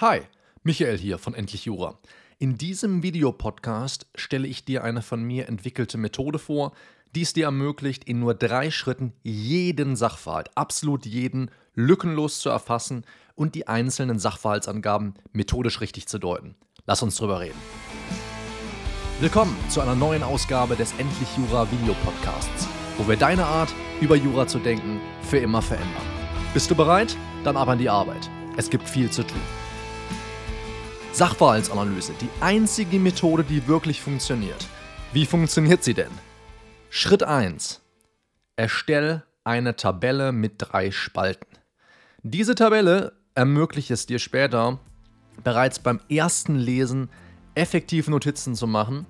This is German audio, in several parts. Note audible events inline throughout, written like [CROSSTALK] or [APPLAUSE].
Hi, Michael hier von Endlich Jura. In diesem Videopodcast stelle ich dir eine von mir entwickelte Methode vor, die es dir ermöglicht, in nur drei Schritten jeden Sachverhalt, absolut jeden, lückenlos zu erfassen und die einzelnen Sachverhaltsangaben methodisch richtig zu deuten. Lass uns drüber reden. Willkommen zu einer neuen Ausgabe des Endlich Jura Videopodcasts, wo wir deine Art, über Jura zu denken, für immer verändern. Bist du bereit? Dann ab an die Arbeit. Es gibt viel zu tun. Sachverhaltsanalyse, die einzige Methode, die wirklich funktioniert. Wie funktioniert sie denn? Schritt 1. Erstell eine Tabelle mit drei Spalten. Diese Tabelle ermöglicht es dir später, bereits beim ersten Lesen effektiv Notizen zu machen,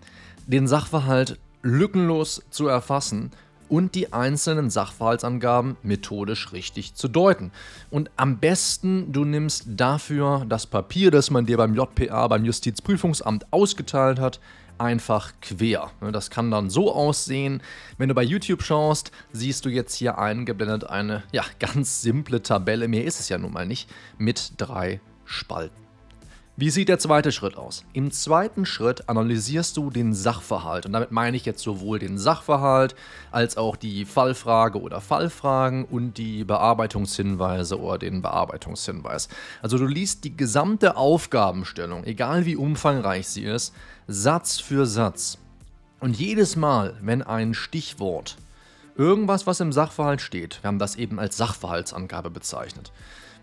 den Sachverhalt lückenlos zu erfassen und die einzelnen Sachverhaltsangaben methodisch richtig zu deuten. Und am besten, du nimmst dafür das Papier, das man dir beim JPA, beim Justizprüfungsamt ausgeteilt hat, einfach quer. Das kann dann so aussehen. Wenn du bei YouTube schaust, siehst du jetzt hier eingeblendet eine ja, [LAUGHS] ganz simple Tabelle, mehr ist es ja nun mal nicht, mit drei Spalten. Wie sieht der zweite Schritt aus? Im zweiten Schritt analysierst du den Sachverhalt. Und damit meine ich jetzt sowohl den Sachverhalt als auch die Fallfrage oder Fallfragen und die Bearbeitungshinweise oder den Bearbeitungshinweis. Also du liest die gesamte Aufgabenstellung, egal wie umfangreich sie ist, Satz für Satz. Und jedes Mal, wenn ein Stichwort, irgendwas, was im Sachverhalt steht, wir haben das eben als Sachverhaltsangabe bezeichnet,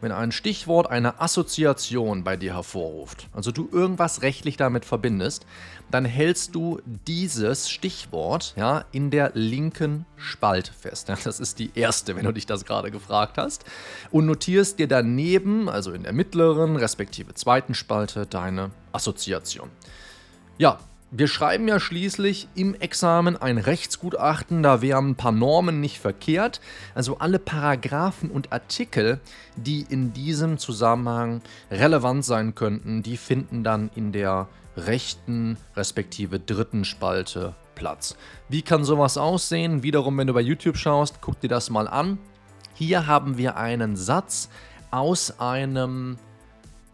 wenn ein Stichwort eine Assoziation bei dir hervorruft, also du irgendwas rechtlich damit verbindest, dann hältst du dieses Stichwort ja, in der linken Spalte fest. Ja, das ist die erste, wenn du dich das gerade gefragt hast. Und notierst dir daneben, also in der mittleren respektive zweiten Spalte, deine Assoziation. Ja, wir schreiben ja schließlich im Examen ein Rechtsgutachten, da wären ein paar Normen nicht verkehrt. Also alle Paragraphen und Artikel, die in diesem Zusammenhang relevant sein könnten, die finden dann in der rechten respektive dritten Spalte Platz. Wie kann sowas aussehen? Wiederum, wenn du bei YouTube schaust, guck dir das mal an. Hier haben wir einen Satz aus einem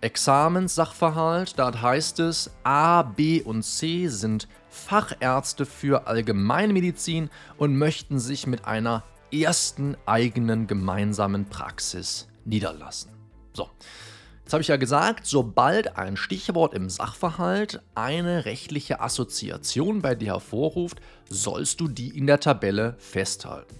Examenssachverhalt, dort heißt es, A, B und C sind Fachärzte für Allgemeinmedizin und möchten sich mit einer ersten eigenen gemeinsamen Praxis niederlassen. So, jetzt habe ich ja gesagt, sobald ein Stichwort im Sachverhalt eine rechtliche Assoziation bei dir hervorruft, sollst du die in der Tabelle festhalten.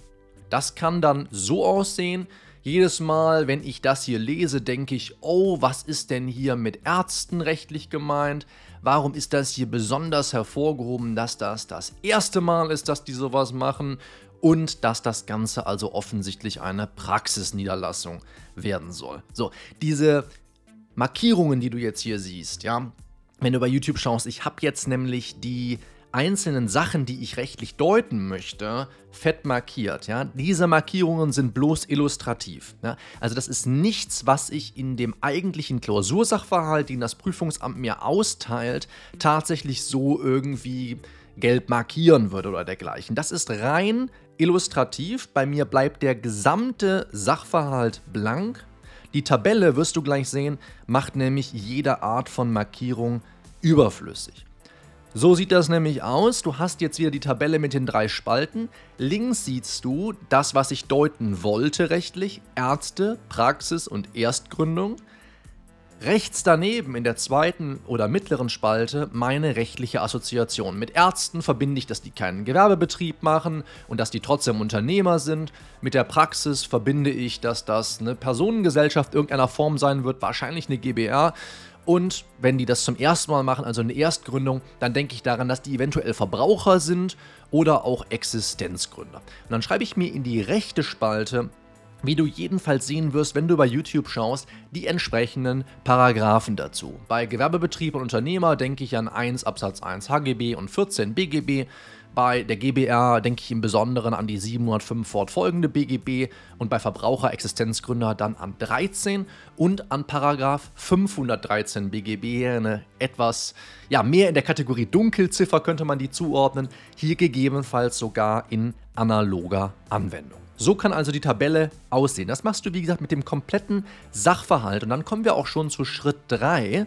Das kann dann so aussehen, jedes Mal, wenn ich das hier lese, denke ich, oh, was ist denn hier mit Ärzten rechtlich gemeint? Warum ist das hier besonders hervorgehoben, dass das das erste Mal ist, dass die sowas machen und dass das Ganze also offensichtlich eine Praxisniederlassung werden soll? So, diese Markierungen, die du jetzt hier siehst, ja, wenn du bei YouTube schaust, ich habe jetzt nämlich die einzelnen Sachen, die ich rechtlich deuten möchte, fett markiert. Ja? Diese Markierungen sind bloß illustrativ. Ja? Also das ist nichts, was ich in dem eigentlichen Klausursachverhalt, den das Prüfungsamt mir austeilt, tatsächlich so irgendwie gelb markieren würde oder dergleichen. Das ist rein illustrativ. Bei mir bleibt der gesamte Sachverhalt blank. Die Tabelle, wirst du gleich sehen, macht nämlich jede Art von Markierung überflüssig. So sieht das nämlich aus. Du hast jetzt wieder die Tabelle mit den drei Spalten. Links siehst du das, was ich deuten wollte rechtlich, Ärzte, Praxis und Erstgründung. Rechts daneben in der zweiten oder mittleren Spalte meine rechtliche Assoziation. Mit Ärzten verbinde ich, dass die keinen Gewerbebetrieb machen und dass die trotzdem Unternehmer sind. Mit der Praxis verbinde ich, dass das eine Personengesellschaft irgendeiner Form sein wird, wahrscheinlich eine GBR. Und wenn die das zum ersten Mal machen, also eine Erstgründung, dann denke ich daran, dass die eventuell Verbraucher sind oder auch Existenzgründer. Und dann schreibe ich mir in die rechte Spalte, wie du jedenfalls sehen wirst, wenn du bei YouTube schaust, die entsprechenden Paragraphen dazu. Bei Gewerbebetrieb und Unternehmer denke ich an 1 Absatz 1 HGB und 14 BGB. Bei der GBR denke ich im Besonderen an die 705 fortfolgende BGB und bei Verbraucherexistenzgründer dann an 13 und an Paragraph 513 BGB, eine etwas, ja, mehr in der Kategorie Dunkelziffer könnte man die zuordnen, hier gegebenenfalls sogar in analoger Anwendung. So kann also die Tabelle aussehen. Das machst du, wie gesagt, mit dem kompletten Sachverhalt. Und dann kommen wir auch schon zu Schritt 3.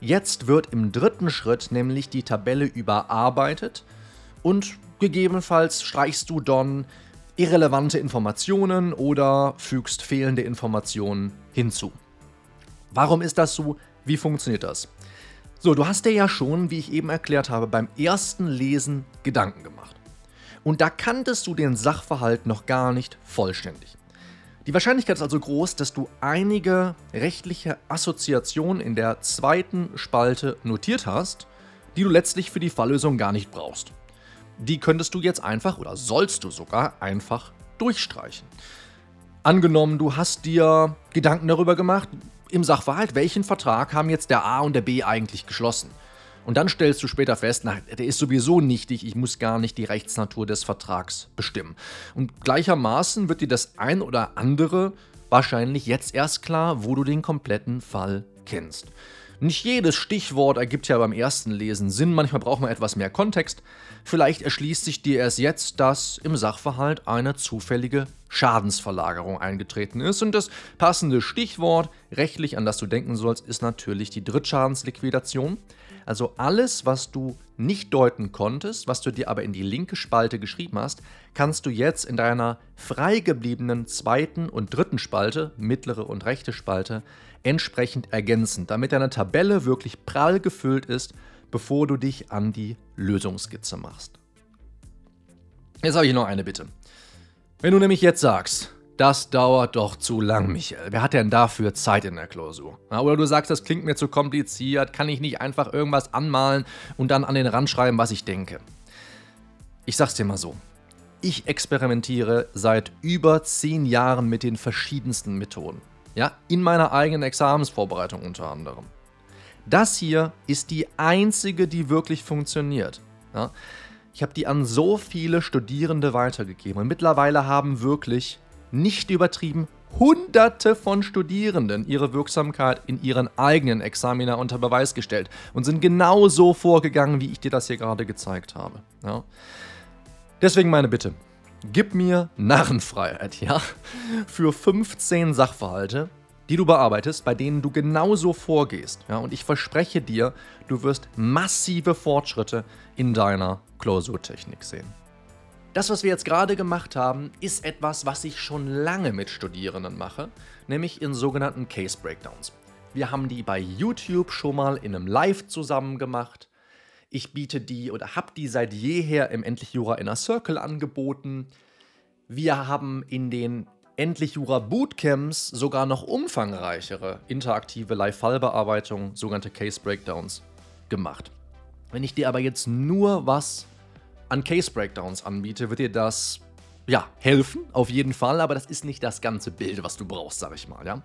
Jetzt wird im dritten Schritt nämlich die Tabelle überarbeitet und gegebenenfalls streichst du dann irrelevante Informationen oder fügst fehlende Informationen hinzu. Warum ist das so? Wie funktioniert das? So, du hast dir ja schon, wie ich eben erklärt habe, beim ersten Lesen Gedanken gemacht. Und da kanntest du den Sachverhalt noch gar nicht vollständig. Die Wahrscheinlichkeit ist also groß, dass du einige rechtliche Assoziationen in der zweiten Spalte notiert hast, die du letztlich für die Falllösung gar nicht brauchst. Die könntest du jetzt einfach oder sollst du sogar einfach durchstreichen. Angenommen, du hast dir Gedanken darüber gemacht, im Sachverhalt, welchen Vertrag haben jetzt der A und der B eigentlich geschlossen? Und dann stellst du später fest, na, der ist sowieso nichtig, ich muss gar nicht die Rechtsnatur des Vertrags bestimmen. Und gleichermaßen wird dir das ein oder andere wahrscheinlich jetzt erst klar, wo du den kompletten Fall kennst. Nicht jedes Stichwort ergibt ja beim ersten Lesen Sinn, manchmal braucht man etwas mehr Kontext. Vielleicht erschließt sich dir erst jetzt, dass im Sachverhalt eine zufällige Schadensverlagerung eingetreten ist und das passende Stichwort rechtlich, an das du denken sollst, ist natürlich die Drittschadensliquidation. Also alles, was du nicht deuten konntest, was du dir aber in die linke Spalte geschrieben hast, kannst du jetzt in deiner freigebliebenen zweiten und dritten Spalte, mittlere und rechte Spalte, entsprechend ergänzen, damit deine Tabelle wirklich prall gefüllt ist, bevor du dich an die Lösungskizze machst. Jetzt habe ich noch eine Bitte. Wenn du nämlich jetzt sagst, das dauert doch zu lang, Michael. Wer hat denn dafür Zeit in der Klausur? oder du sagst, das klingt mir zu kompliziert, kann ich nicht einfach irgendwas anmalen und dann an den Rand schreiben, was ich denke? Ich sag's dir mal so. Ich experimentiere seit über zehn Jahren mit den verschiedensten Methoden. Ja, in meiner eigenen Examensvorbereitung unter anderem. Das hier ist die einzige, die wirklich funktioniert. Ja, ich habe die an so viele Studierende weitergegeben und mittlerweile haben wirklich nicht übertrieben, Hunderte von Studierenden ihre Wirksamkeit in ihren eigenen Examina unter Beweis gestellt und sind genau so vorgegangen, wie ich dir das hier gerade gezeigt habe. Ja. Deswegen meine Bitte, gib mir Narrenfreiheit, ja, für 15 Sachverhalte, die du bearbeitest, bei denen du genauso vorgehst. Ja, und ich verspreche dir, du wirst massive Fortschritte in deiner Klausurtechnik sehen. Das, was wir jetzt gerade gemacht haben, ist etwas, was ich schon lange mit Studierenden mache, nämlich in sogenannten Case Breakdowns. Wir haben die bei YouTube schon mal in einem Live zusammen gemacht. Ich biete die oder habe die seit jeher im Endlich Jura Inner Circle angeboten. Wir haben in den Endlich Jura Bootcamps sogar noch umfangreichere interaktive Live-Fallbearbeitungen, sogenannte Case Breakdowns, gemacht. Wenn ich dir aber jetzt nur was an Case Breakdowns anbiete, wird dir das ja helfen, auf jeden Fall, aber das ist nicht das ganze Bild, was du brauchst, sag ich mal, ja.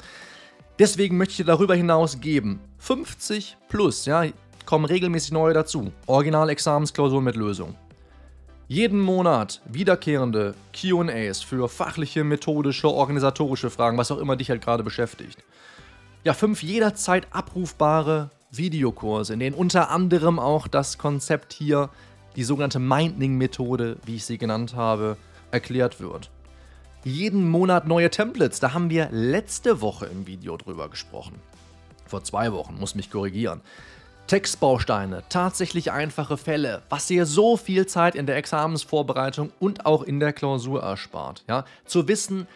Deswegen möchte ich dir darüber hinaus geben 50 plus, ja, kommen regelmäßig neue dazu. Original-Examensklausuren mit Lösung. Jeden Monat wiederkehrende QAs für fachliche, methodische, organisatorische Fragen, was auch immer dich halt gerade beschäftigt. Ja, fünf jederzeit abrufbare Videokurse, in denen unter anderem auch das Konzept hier die sogenannte Minding-Methode, wie ich sie genannt habe, erklärt wird. Jeden Monat neue Templates, da haben wir letzte Woche im Video drüber gesprochen. Vor zwei Wochen, muss mich korrigieren. Textbausteine, tatsächlich einfache Fälle, was dir so viel Zeit in der Examensvorbereitung und auch in der Klausur erspart. Ja? Zu wissen,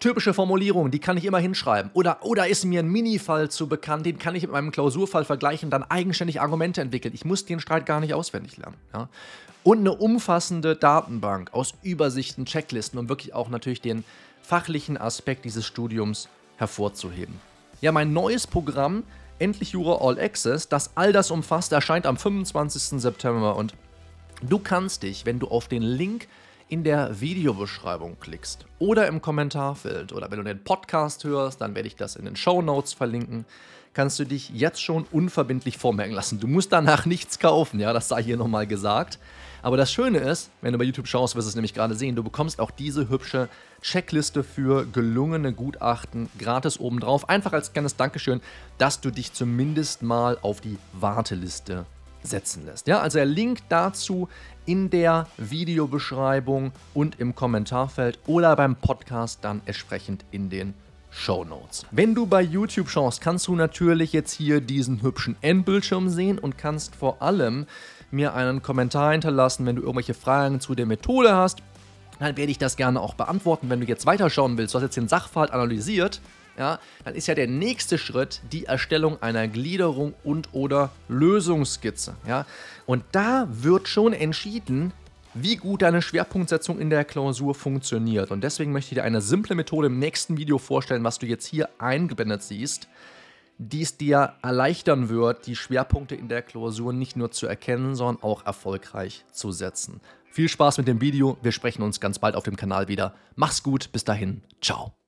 Typische Formulierungen, die kann ich immer hinschreiben. Oder, oder ist mir ein Minifall zu bekannt, den kann ich mit meinem Klausurfall vergleichen, dann eigenständig Argumente entwickeln. Ich muss den Streit gar nicht auswendig lernen. Ja? Und eine umfassende Datenbank aus Übersichten, Checklisten, um wirklich auch natürlich den fachlichen Aspekt dieses Studiums hervorzuheben. Ja, mein neues Programm, Endlich Jura All Access, das all das umfasst, erscheint am 25. September und du kannst dich, wenn du auf den Link in der Videobeschreibung klickst oder im Kommentarfeld oder wenn du den Podcast hörst, dann werde ich das in den Show Notes verlinken, kannst du dich jetzt schon unverbindlich vormerken lassen. Du musst danach nichts kaufen, ja, das sei hier nochmal gesagt. Aber das Schöne ist, wenn du bei YouTube schaust, wirst du es nämlich gerade sehen, du bekommst auch diese hübsche Checkliste für gelungene Gutachten gratis obendrauf. Einfach als kleines Dankeschön, dass du dich zumindest mal auf die Warteliste setzen lässt. Ja, also der Link dazu in der Videobeschreibung und im Kommentarfeld oder beim Podcast dann entsprechend in den Show Notes. Wenn du bei YouTube schaust, kannst du natürlich jetzt hier diesen hübschen Endbildschirm sehen und kannst vor allem mir einen Kommentar hinterlassen, wenn du irgendwelche Fragen zu der Methode hast. Dann werde ich das gerne auch beantworten. Wenn du jetzt weiterschauen willst, du hast jetzt den Sachverhalt analysiert, ja, dann ist ja der nächste Schritt die Erstellung einer Gliederung und oder Lösungsskizze. Ja. Und da wird schon entschieden, wie gut deine Schwerpunktsetzung in der Klausur funktioniert. Und deswegen möchte ich dir eine simple Methode im nächsten Video vorstellen, was du jetzt hier eingeblendet siehst, die es dir erleichtern wird, die Schwerpunkte in der Klausur nicht nur zu erkennen, sondern auch erfolgreich zu setzen. Viel Spaß mit dem Video, wir sprechen uns ganz bald auf dem Kanal wieder. Mach's gut, bis dahin, ciao.